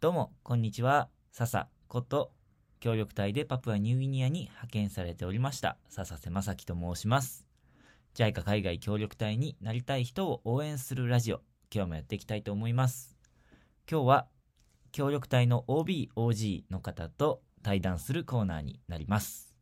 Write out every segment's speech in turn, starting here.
どうも、こんにちは。笹こと、協力隊でパプアニューギニアに派遣されておりました、笹瀬正樹と申します。JICA 海外協力隊になりたい人を応援するラジオ、今日もやっていきたいと思います。今日は、協力隊の OB、OG の方と対談するコーナーになります。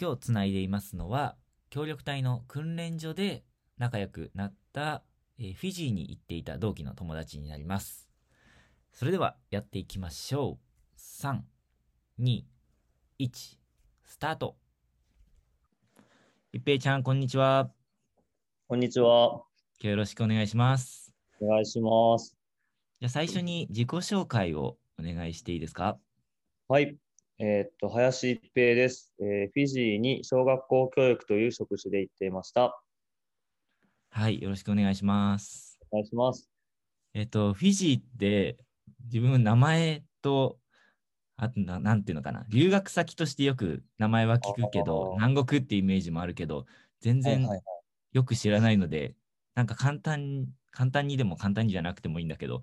今日つないでいますのは、協力隊の訓練所で仲良くなった、えフィジーに行っていた同期の友達になります。それではやっていきましょう。3、2、1、スタート。一平ちゃん、こんにちは。こんにちは。今日よろしくお願いします。お願いします。じゃあ最初に自己紹介をお願いしていいですか？はい。えーっと、林一平です、えーフィジーに小学校教育という職種で行っていました。はい、よろしくお願いします。お願いします。えっと、フィジーって自分の名前と、あとな、なんていうのかな、留学先としてよく名前は聞くけど、南国ってイメージもあるけど、全然よく知らないので、なんか簡単、簡単にでも簡単にじゃなくてもいいんだけど、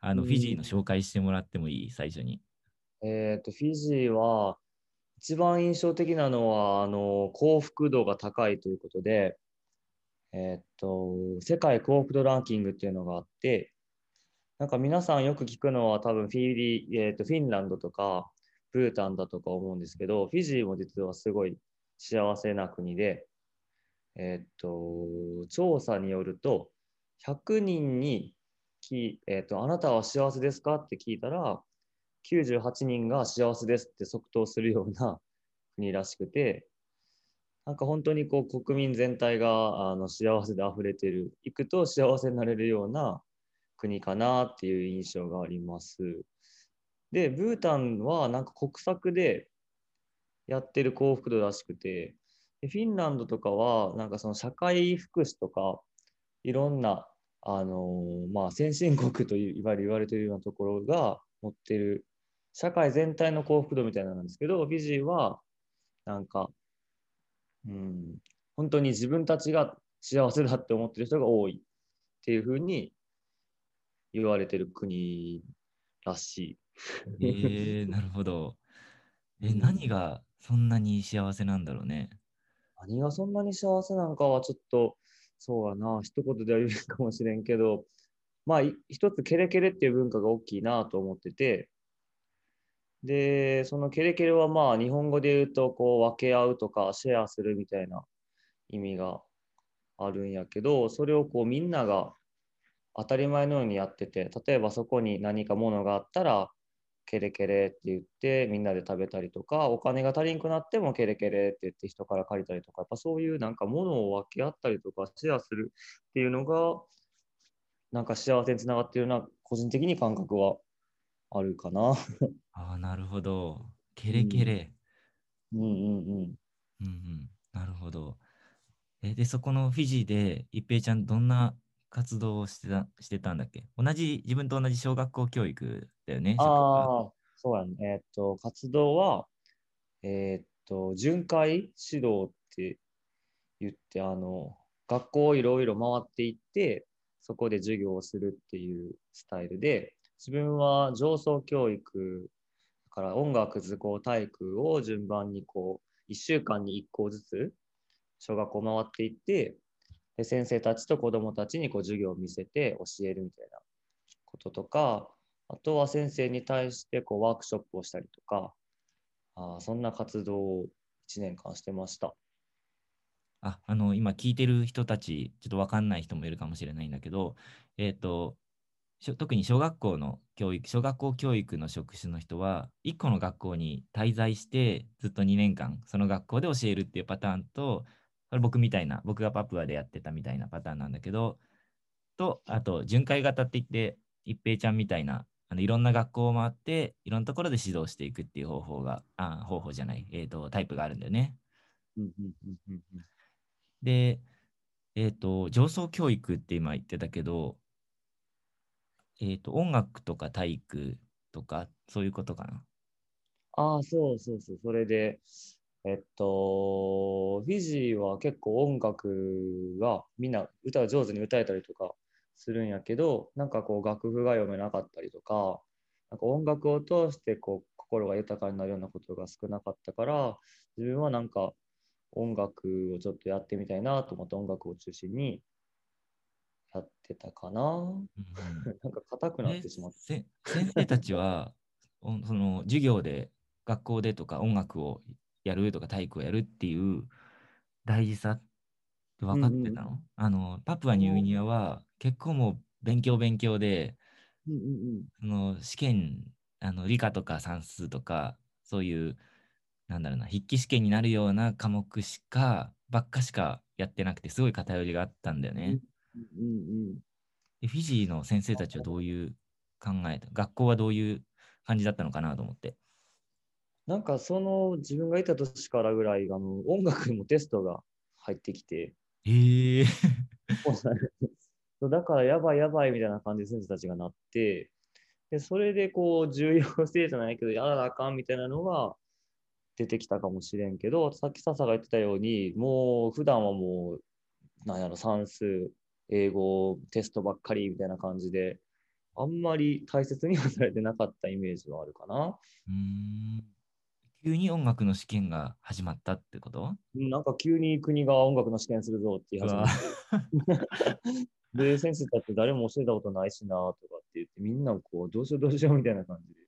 あの、うん。フィジーの紹介してもらってもいい？最初に。えーっと、フィジーは、一番印象的なのは、あの、幸福度が高いということで、えーっと、世界幸福度ランキングっていうのがあって、なんか皆さんよく聞くのは多分フィリ、えーと、フィンランドとか、ブータンだとか思うんですけど、フィジーも実はすごい幸せな国で、えーと、調査によると、100人にき、えーと、あなたは幸せですかって聞いたら、98人が幸せですって即答するような国らしくて、なんか本当にこう国民全体があの幸せで溢れてる、行くと幸せになれるような国かなっていう印象があります。で、ブータンはなんか国策でやってる幸福度らしくて、フィンランドとかはなんかその社会福祉とかいろんなあのまあ、先進国といわゆる言われてるようなところが持ってる社会全体の幸福度みたいなのなんですけど、フィジーはなんか、うん、本当に自分たちが幸せだって思ってる人が多いっていうふうに言われてる国らしい。えー、なるほど。え、うん何がそんなに幸せなんだろうね。何がそんなに幸せなのかはちょっと、そうやな、一言では言えるかもしれんけど、まあ、い一つケレケレっていう文化が大きいなと思ってて、で、そのケレケレはまあ、日本語で言うと、こう、分け合うとか、シェアするみたいな意味があるんやけど、それをこう、みんなが当たり前のようにやってて、例えばそこに何かものがあったら、ケレケレって言ってみんなで食べたりとか、お金が足りんくなってもケレケレって言って人から借りたりとか、やっぱそういうなんか物を分け合ったりとかシェアするっていうのが、なんか幸せにつながっているような個人的に感覚はあるかな。ああ、なるほど。ケレケレ。うんうんうん。うんうん、なるほど。え、で、そこのフィジーで、一平ちゃん、どんな活動をしてたしてたんだっけ？同じ、自分と同じ小学校教育だよね。ああ、そうやね。えーっと、活動は、えーっと、巡回指導って言って、あの、学校をいろいろ回っていって、そこで授業をするっていうスタイルで、自分は上層教育だから音楽、図工、体育を順番にこう、1週間に1校ずつ小学校回っていって、で先生たちと子どもたちにこう授業を見せて教えるみたいなこととか、あとは先生に対してこうワークショップをしたりとか、あそんな活動を1年間してました。あ、あの、今聞いてる人たち、ちょっとわかんない人もいるかもしれないんだけど、えっと、特に小学校の教育、小学校教育の職種の人は、1個の学校に滞在して、ずっと2年間、その学校で教えるっていうパターンと、これ僕みたいな、僕がパプアでやってたみたいなパターンなんだけど、と、あと、巡回型って言って、一平ちゃんみたいな、あのいろんな学校を回って、いろんなところで指導していくっていう方法が、あ、方法じゃない、えっと、タイプがあるんだよね。で、えっ、と、上層教育って今言ってたけど、えっ、と、音楽とか体育とか、そういうことかな。ああ、そうそうそう、それで、えっと、フィジーは結構音楽がみんな歌が上手に歌えたりとかするんやけど、なんかこう楽譜が読めなかったりとか、なんか音楽を通してこう心が豊かになるようなことが少なかったから、自分はなんか音楽をちょっとやってみたいなと思って音楽を中心にやってたかな。なんか硬くなっえてしまった。せ先生たちはおその授業で学校でとか音楽をやるとか体育をやるっていう大事さって分かってたの,、あのパプアニューギニアは結構もう勉強勉強でうんうんうん。その試験あの理科とか算数とかそういうなんだろうな筆記試験になるような科目しかばっかしかやってなくてすごい偏りがあったんだよね。うんうんでフィジーの先生たちはどういう考えた学校はどういう感じだったのかなと思って。なんかその自分がいた年からぐらいあの音楽もテストが入ってきて、え。えそうだからやばいやばいみたいな感じで先生たちがなって、でそれでこう重要性じゃないけど、やらなあかんみたいなのが出てきたかもしれんけど、さっき笹が言ってたように、もう普段はもう、なんやろ、算数、英語、テストばっかりみたいな感じで、あんまり大切にはされてなかったイメージはあるかな。うーん急に音楽の試験が始まったってこと？うんなんか急に国が音楽の試験するぞって言いう始め で、先生たち誰も教えたことないしなとかって言って、みんなこう、どうしようどうしようみたいな感じで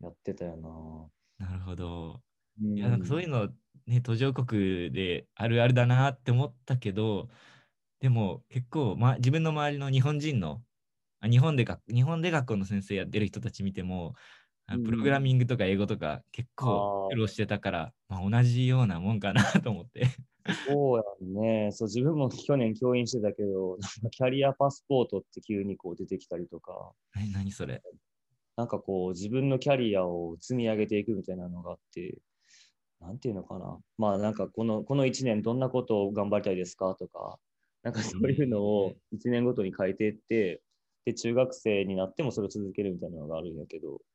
やってたよな。なるほど。うんいや、なんかそういうの、ね、途上国であるあるだなって思ったけど、でも結構、ま、自分の周りの日本人の、あ日本で学日本で学校の先生やってる人たち見ても、プログラミングとか英語とか結構苦労してたから、まあ、同じようなもんかな と思って。そうやんね。そう、自分も去年教員してたけど、キャリアパスポートって急にこう出てきたりとか、え、何それ？なんかこう、自分のキャリアを積み上げていくみたいなのがあって、なんていうのかな。まあなんかこの、この1年どんなことを頑張りたいですかとか、なんかそういうのを1年ごとに書いていって、で、中学生になってもそれを続けるみたいなのがあるんやけど、あ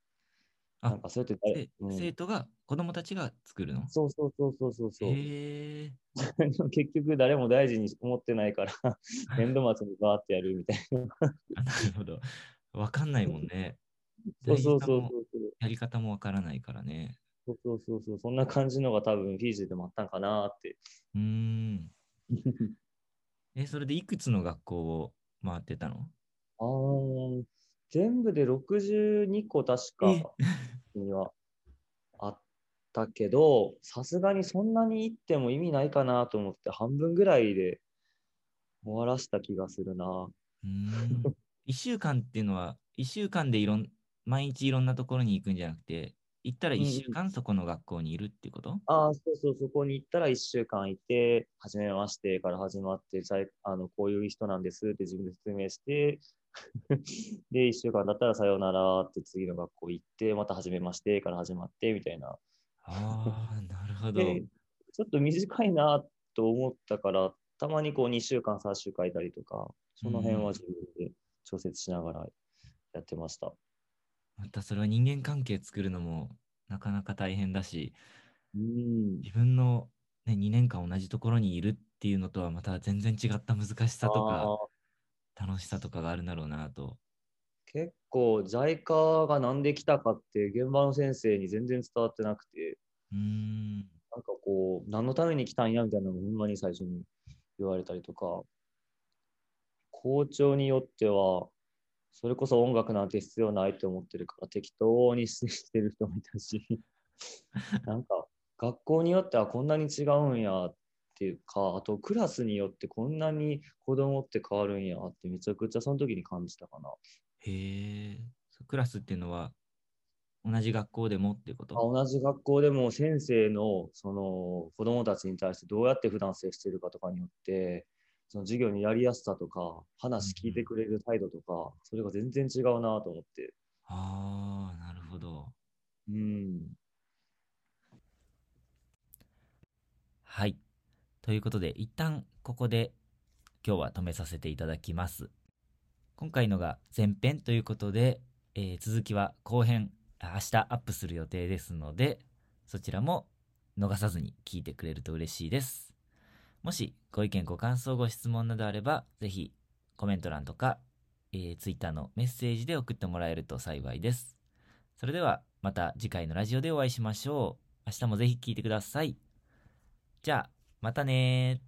なんかそうやってうん生徒が、子供たちが作るの？そうそうそうそうそうそう。へえ 結局誰も大事に思ってないから、年度末にバーってやるみたいな。あなるほど。わかんないもんね。そうそうそうそう。やり方もわからないからね。そうそうそうそう。そんな感じのが多分フィジーでもあったんかなって。うーん。え、それでいくつの学校を回ってたの？あー全部で62個確えかにはあったけど、さすがにそんなに行っても意味ないかなと思って半分ぐらいで終わらした気がするな。ん。1週間っていうのは、1週間でいろん、毎日いろんなところに行くんじゃなくて、行ったら1週間そこの学校にいるってこと？ああ、そうそう、そこに行ったら1週間いて、はじめましてから始まって、あのこういう人なんですって自分で説明して、で、1週間だったらさようならって次の学校行って、またはじめましてから始まってみたいな。ああ、なるほど。で、ちょっと短いなと思ったから、たまにこう2週間、3週間いたりとか、その辺は自分で調節しながらやってました。またそれは人間関係作るのもなかなか大変だし、うん。自分の、ね、2年間同じところにいるっていうのとはまた全然違った難しさとあか楽しさとかがあるんだろうなと。結構 JICA がなんで来たかって現場の先生に全然伝わってなくて、うーん。なんかこう、何のために来たんやみたいなのをほんまに最初に言われたりとか、校長によっては、それこそ音楽なんて必要ないと思ってるから適当にしてる人もいたし、なんか学校によってはこんなに違うんやっていうか、あとクラスによってこんなに子供って変わるんやってめちゃくちゃその時に感じたかな。へえ。クラスっていうのは同じ学校でもってこと？あ同じ学校でも先生のその子供たちに対してどうやって普段接してるかとかによってその授業にやりやすさとか話聞いてくれる態度とかそれが全然違うなと思ってああ、なるほど。うんはい。ということで、一旦ここで今日は止めさせていただきます。今回のが前編ということで、えー続きは後編、明日アップする予定ですので、そちらも逃さずに聞いてくれると嬉しいです。もしご意見、ご感想、ご質問などあれば、ぜひコメント欄とか、えー、Twitter のメッセージで送ってもらえると幸いです。それではまた次回のラジオでお会いしましょう。明日もぜひ聞いてください。じゃあ、またね